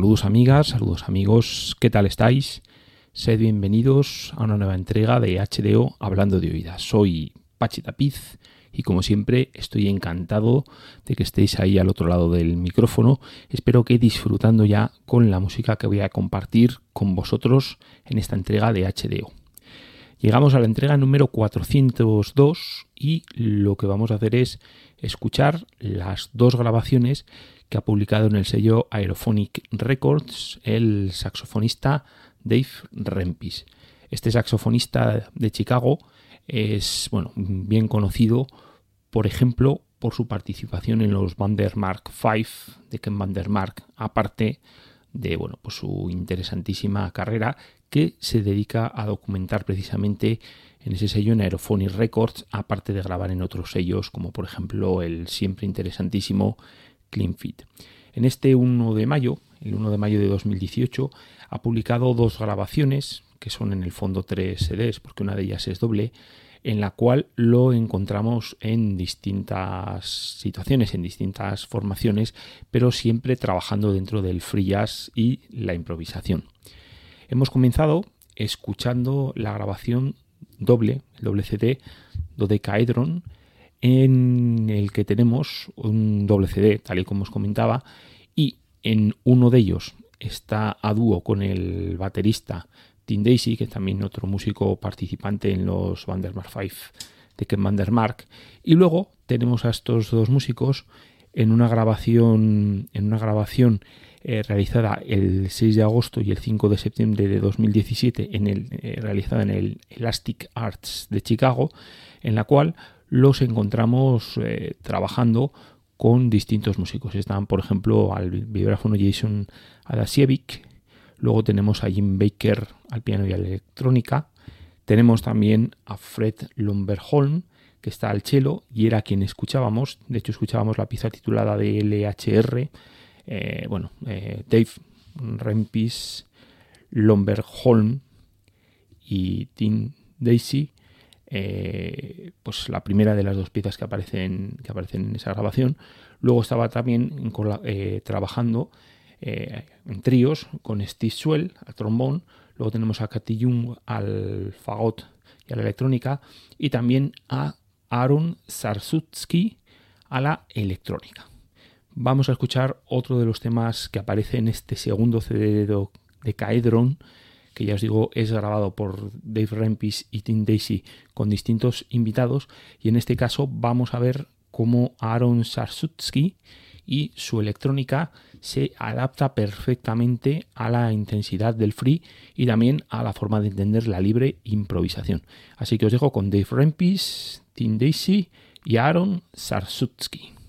Saludos amigas, saludos amigos, ¿qué tal estáis? Sed bienvenidos a una nueva entrega de HDO Hablando de Oídas. Soy Pachi Tapiz y como siempre estoy encantado de que estéis ahí al otro lado del micrófono. Espero que disfrutando ya con la música que voy a compartir con vosotros en esta entrega de HDO. Llegamos a la entrega número 402 y lo que vamos a hacer es escuchar las dos grabaciones que ha publicado en el sello Aerophonic Records el saxofonista Dave Rempis. Este saxofonista de Chicago es bueno, bien conocido, por ejemplo, por su participación en los Vandermark 5 de Ken Vandermark, aparte de bueno, pues su interesantísima carrera que se dedica a documentar precisamente en ese sello en Aerophonic Records, aparte de grabar en otros sellos como por ejemplo el siempre interesantísimo Clean Fit. En este 1 de mayo, el 1 de mayo de 2018, ha publicado dos grabaciones que son en el fondo tres CDs, porque una de ellas es doble, en la cual lo encontramos en distintas situaciones, en distintas formaciones, pero siempre trabajando dentro del free jazz y la improvisación. Hemos comenzado escuchando la grabación doble, el doble CD, Dodecaedron, en el que tenemos un doble CD, tal y como os comentaba, y en uno de ellos está a dúo con el baterista Tim Daisy, que es también otro músico participante en los Vandermark 5 de Ken Vandermark. Y luego tenemos a estos dos músicos en una grabación, en una grabación eh, realizada el 6 de agosto y el 5 de septiembre de 2017, en el, eh, realizada en el Elastic Arts de Chicago, en la cual los encontramos eh, trabajando con distintos músicos. Están, por ejemplo, al vibráfono Jason Adasiewicz, Luego tenemos a Jim Baker al piano y a la electrónica. Tenemos también a Fred Lumberholm, que está al cello y era quien escuchábamos. De hecho, escuchábamos la pieza titulada de LHR. Eh, bueno, eh, Dave Rempis, Lumberholm y Tim Daisy. Eh, pues la primera de las dos piezas que aparecen, que aparecen en esa grabación. Luego estaba también trabajando en tríos con Steve Swell al trombón, luego tenemos a Katy Jung al fagot y a la electrónica y también a Aaron Sarsutsky a la electrónica. Vamos a escuchar otro de los temas que aparece en este segundo CD de Caedron, que ya os digo es grabado por Dave Rempis y Tim Daisy con distintos invitados y en este caso vamos a ver cómo Aaron Sarsutsky y su electrónica se adapta perfectamente a la intensidad del free y también a la forma de entender la libre improvisación. Así que os dejo con Dave Rempis, Tim Daisy y Aaron Sarsutsky.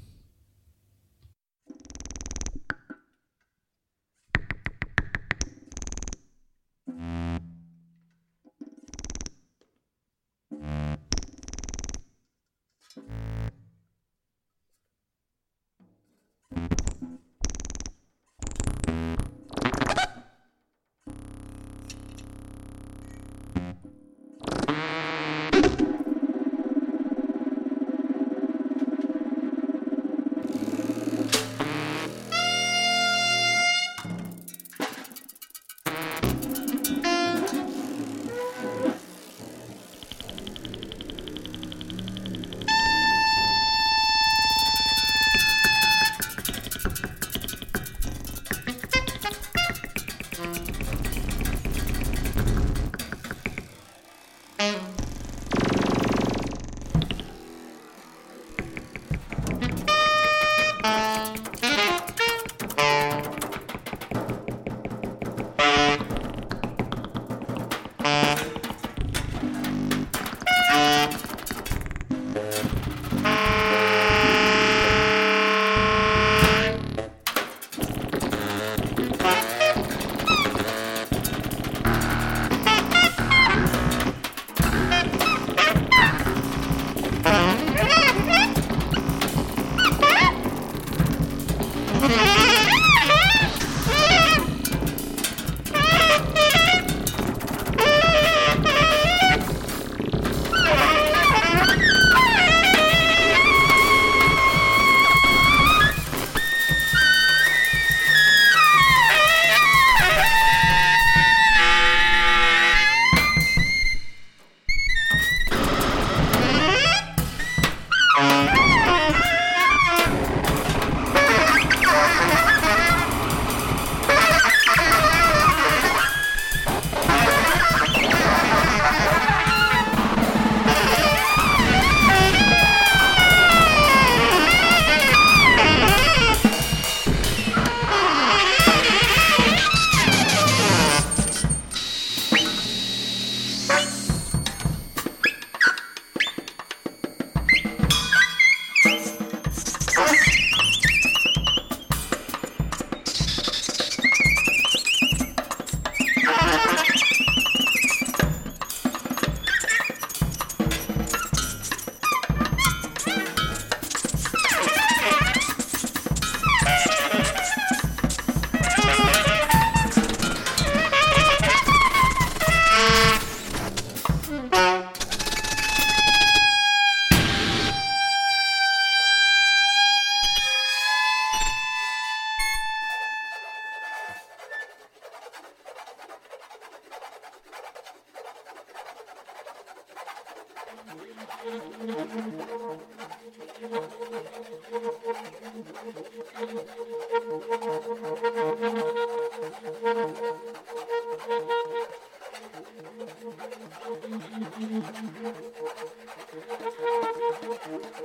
Thank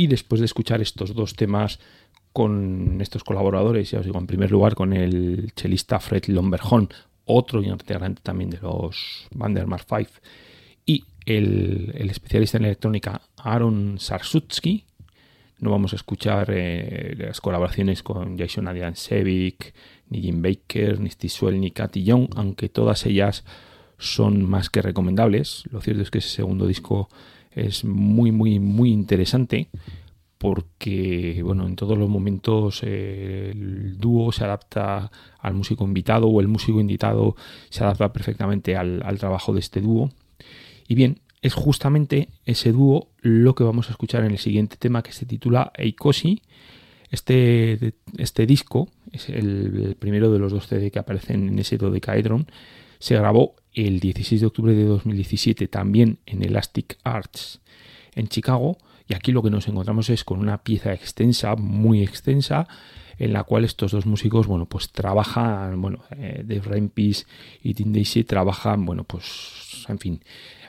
Y después de escuchar estos dos temas con estos colaboradores, ya os digo, en primer lugar con el chelista Fred Lomberhorn, otro integrante también de los Vandermark 5, y el, especialista en electrónica Aaron Sarsutsky. No vamos a escuchar eh, las colaboraciones con Jason Adrian Sevic, ni Jim Baker, ni Steve ni Katy Young, aunque todas ellas son más que recomendables. Lo cierto es que ese segundo disco es muy, muy, muy interesante porque, bueno, en todos los momentos eh, el dúo se adapta al músico invitado o el músico invitado se adapta perfectamente al, trabajo de este dúo. Y bien, es justamente ese dúo lo que vamos a escuchar en el siguiente tema que se titula Eikoshi. Este, este disco es el, primero de los dos CD que aparecen en ese dodecaedron. Se grabó el 16 de octubre de 2017 también en Elastic Arts en Chicago y aquí lo que nos encontramos es con una pieza extensa, muy extensa, en la cual estos dos músicos, bueno, pues trabajan, bueno, eh, Dave Rampis y Tim Daisy trabajan, bueno, pues, en fin,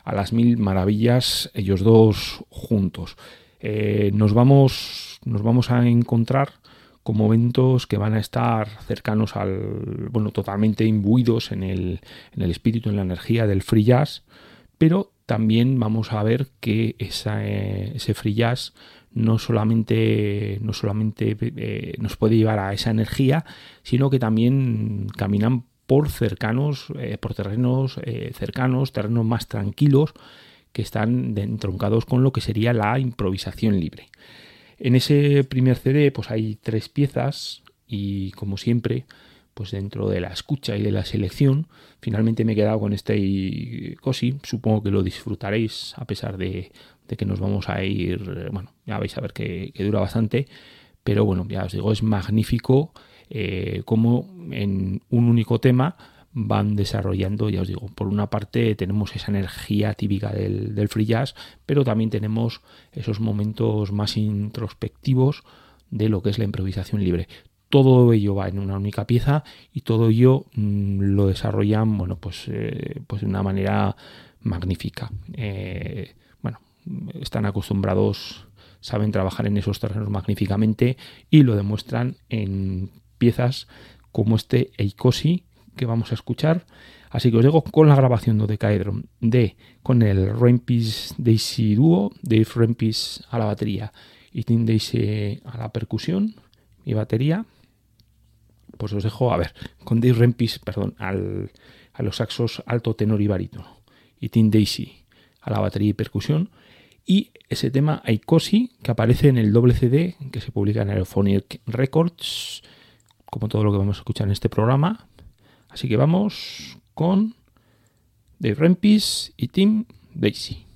a las mil maravillas ellos dos juntos. Eh, nos vamos, nos vamos a encontrar con momentos que van a estar cercanos al, bueno, totalmente imbuidos en el, en el espíritu, en la energía del free jazz, pero también vamos a ver que eh, ese free jazz no solamente, no solamente eh, nos puede llevar a esa energía, sino que también caminan por cercanos, eh, por terrenos cercanos, terrenos más tranquilos, que están entroncados con lo que sería la improvisación libre. En ese primer CD pues hay tres piezas y como siempre pues dentro de la escucha y de la selección finalmente me he quedado con este cosi. Supongo que lo disfrutaréis a pesar de, que nos vamos a ir bueno ya vais a ver que, dura bastante. Pero bueno ya os digo es magnífico eh, como en un único tema van desarrollando, ya os digo, por una parte tenemos esa energía típica del, free jazz, pero también tenemos esos momentos más introspectivos de lo que es la improvisación libre. Todo ello va en una única pieza y todo ello mm, lo desarrollan, bueno, pues, eh, pues de una manera magnífica. Eh, bueno, están acostumbrados, saben trabajar en esos terrenos magníficamente y lo demuestran en piezas como este Eikosi, que vamos a escuchar. Así que os digo con la grabación de Decaedron de con el Rampis Daisy Duo, Dave Rampis a la batería y Tim Daisy a la percusión y batería. Pues os dejo, a ver, con Dave Rampis, perdón, al, a los saxos alto, tenor y barítono y Tim Daisy a la batería y percusión. Y ese tema Aikosi que aparece en el doble CD que se publica en Aerophonic Records, como todo lo que vamos a escuchar en este programa, Así que vamos con Dave Rempis y Tim Daisy.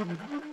Mm-hmm.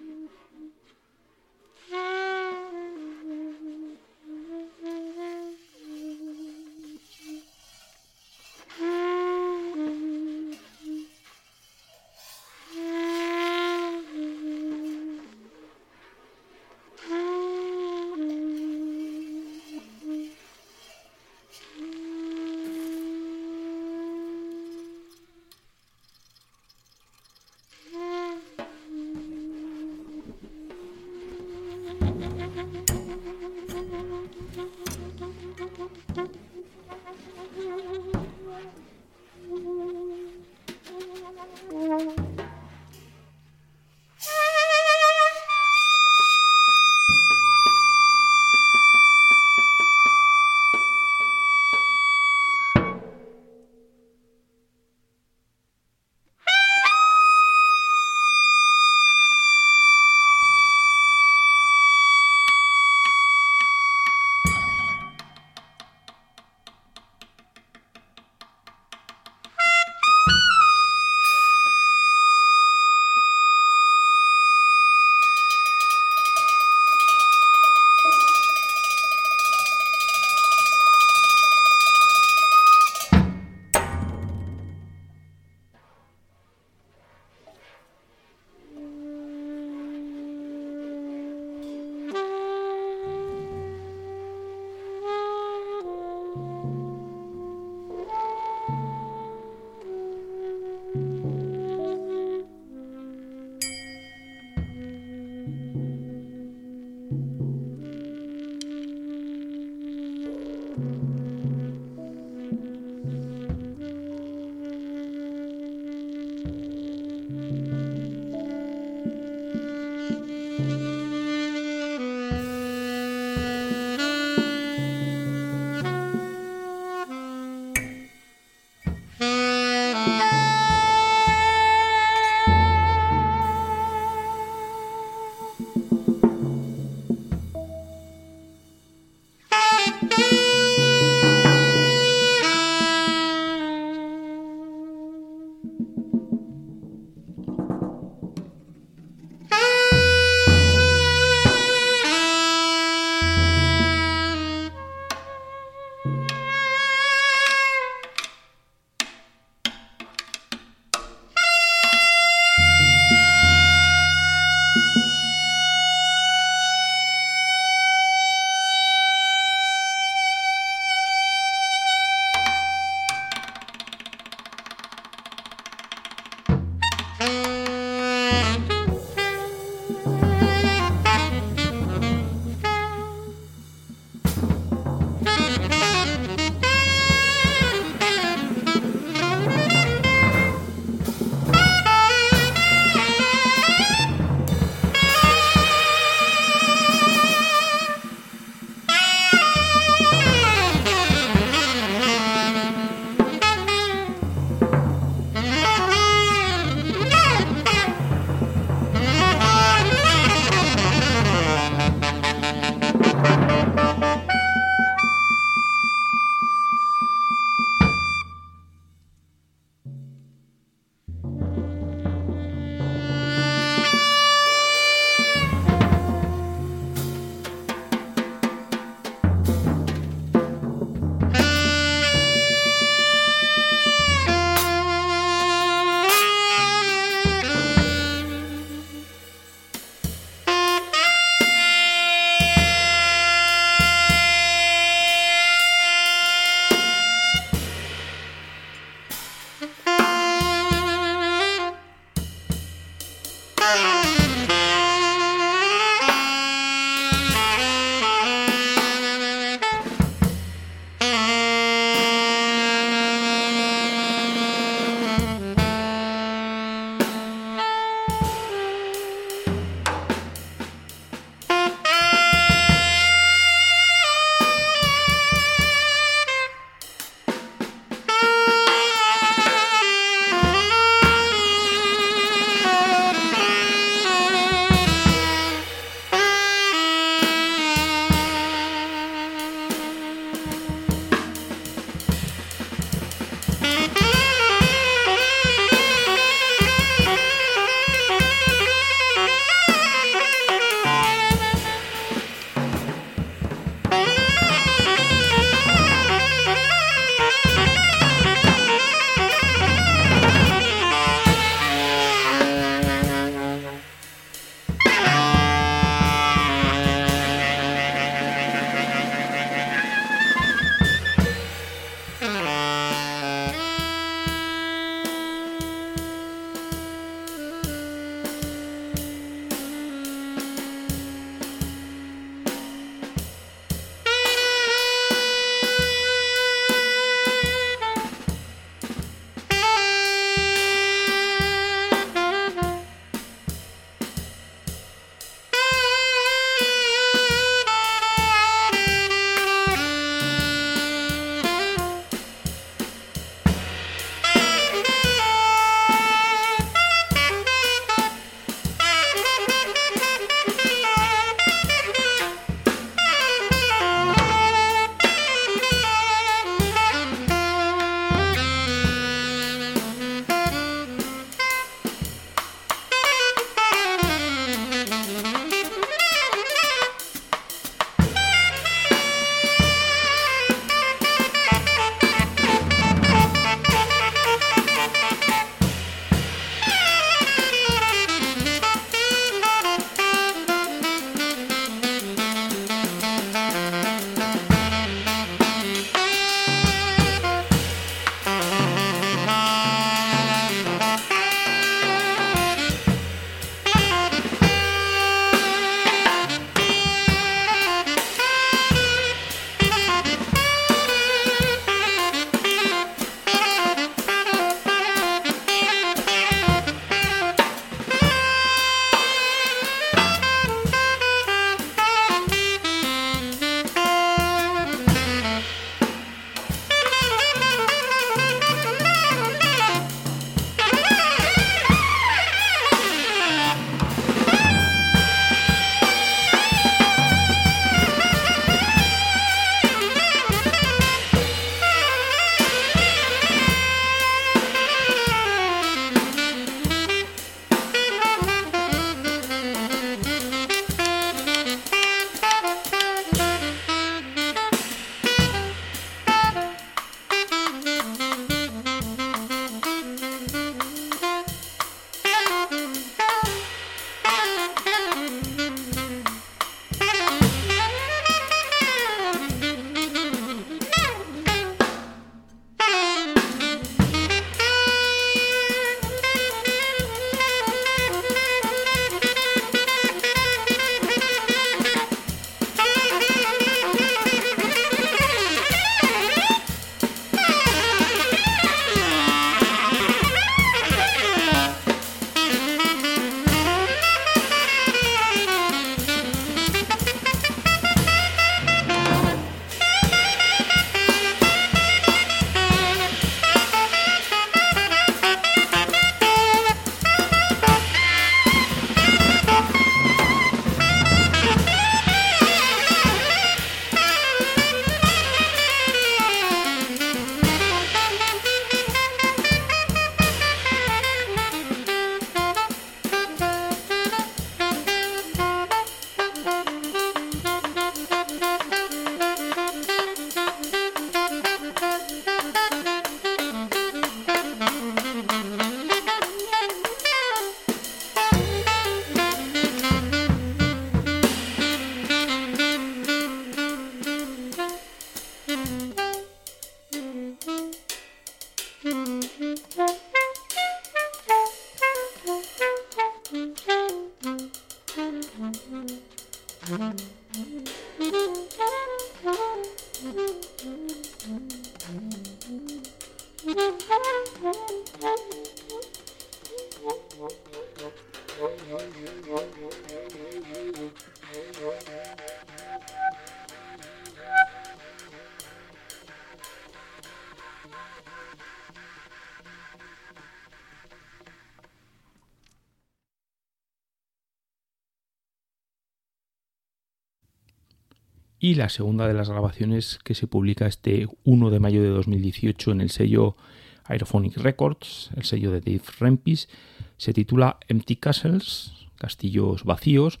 Y la segunda de las grabaciones que se publica este 1 de mayo de 2018 en el sello Aerophonic Records, el sello de Dave Rempis, se titula Empty Castles, Castillos Vacíos,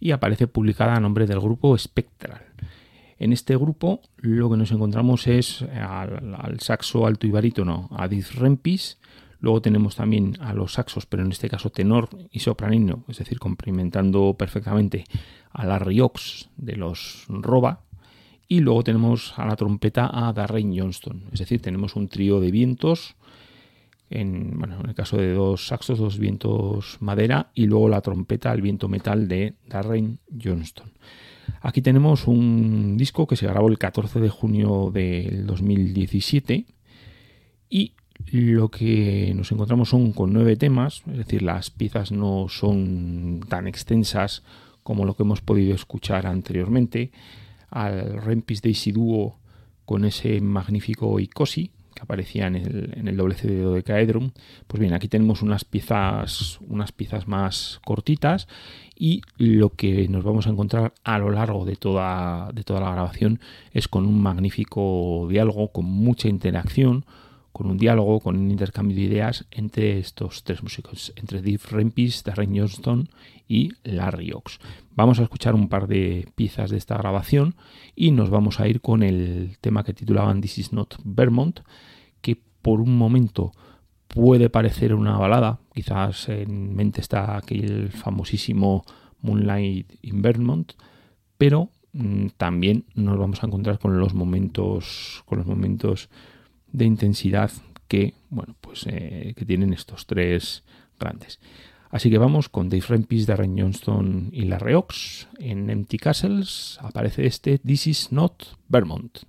y aparece publicada a nombre del grupo Spectral. En este grupo lo que nos encontramos es al, saxo alto y barítono a Dave Rempis, luego tenemos también a los saxos, pero en este caso tenor y sopranino, es decir, complementando perfectamente a la Riox de los Roba, y luego tenemos a la trompeta a Darren Johnston, es decir, tenemos un trío de vientos, en, bueno, en el caso de dos saxos, dos vientos madera, y luego la trompeta, el viento metal de Darren Johnston. Aquí tenemos un disco que se grabó el 14 de junio del 2017 y lo que nos encontramos son con nueve temas, es decir, las piezas no son tan extensas como lo que hemos podido escuchar anteriormente, al Rempis Daisy Duo con ese magnífico Icosi que aparecía en el, en el doble CD de Dodecaedron. Pues bien, aquí tenemos unas piezas, unas piezas más cortitas y lo que nos vamos a encontrar a lo largo de toda, de toda la grabación es con un magnífico diálogo, con mucha interacción, con un diálogo, con un intercambio de ideas entre estos tres músicos, entre Dave Rempis, Darren Johnston y Larry Ox. Vamos a escuchar un par de piezas de esta grabación y nos vamos a ir con el tema que titulaban This is not Vermont, que por un momento puede parecer una balada, quizás en mente está aquel famosísimo Moonlight in Vermont, pero mm, también nos vamos a encontrar con los momentos con los momentos de intensidad que bueno pues eh, que tienen estos tres grandes Así que vamos con Dave Rempis, Darren Johnston y Larry Ox. En Empty Castles aparece este This is not Vermont.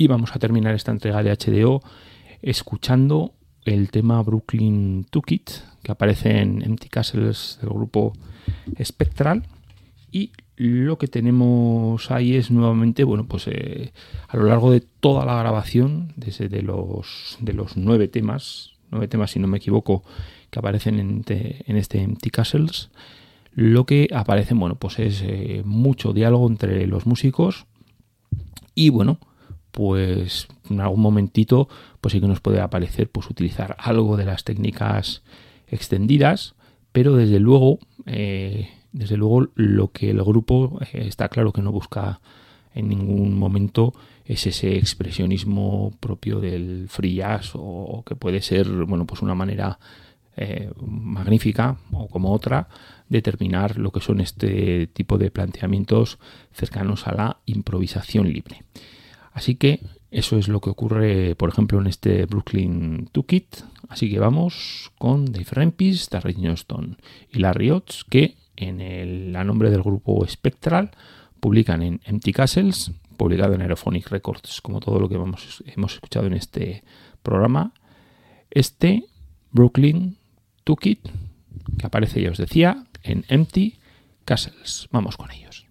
Y vamos a terminar esta entrega de HDO escuchando el tema Brooklyn Toolkit que aparece en Empty Castles del grupo Spectral. Y lo que tenemos ahí es nuevamente, bueno, pues eh, a lo largo de toda la grabación, desde de los, de los nueve temas, nueve temas si no me equivoco, que aparecen en, en este Empty Castles, lo que aparece, bueno, pues es eh, mucho diálogo entre los músicos y, bueno, pues en algún momentito pues sí que nos puede aparecer pues utilizar algo de las técnicas extendidas pero desde luego eh, desde luego lo que el grupo eh, está claro que no busca en ningún momento es ese expresionismo propio del free jazz o, que puede ser bueno pues una manera eh, magnífica o como otra determinar lo que son este tipo de planteamientos cercanos a la improvisación libre. Así que eso es lo que ocurre, por ejemplo, en este Brooklyn Toolkit. Así que vamos con Dave Rempis, Terry Johnston y Larry Otts, que en el a nombre del grupo Spectral publican en Empty Castles, publicado en Aerophonic Records, como todo lo que hemos, escuchado en este programa, este Brooklyn Toolkit, que aparece, ya os decía, en Empty Castles. Vamos con ellos.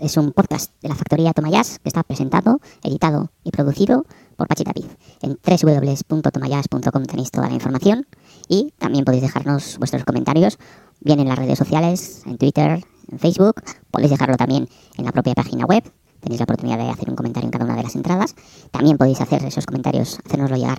Es un podcast de la factoría Tomayas que está presentado, editado y producido por Pachi Tapiz. En www.tomayas.com tenéis toda la información y también podéis dejarnos vuestros comentarios, bien en las redes sociales, en Twitter, en Facebook, podéis dejarlo también en la propia página web. Tenéis la oportunidad de hacer un comentario en cada una de las entradas. También podéis hacer esos comentarios, hacérnoslo llegar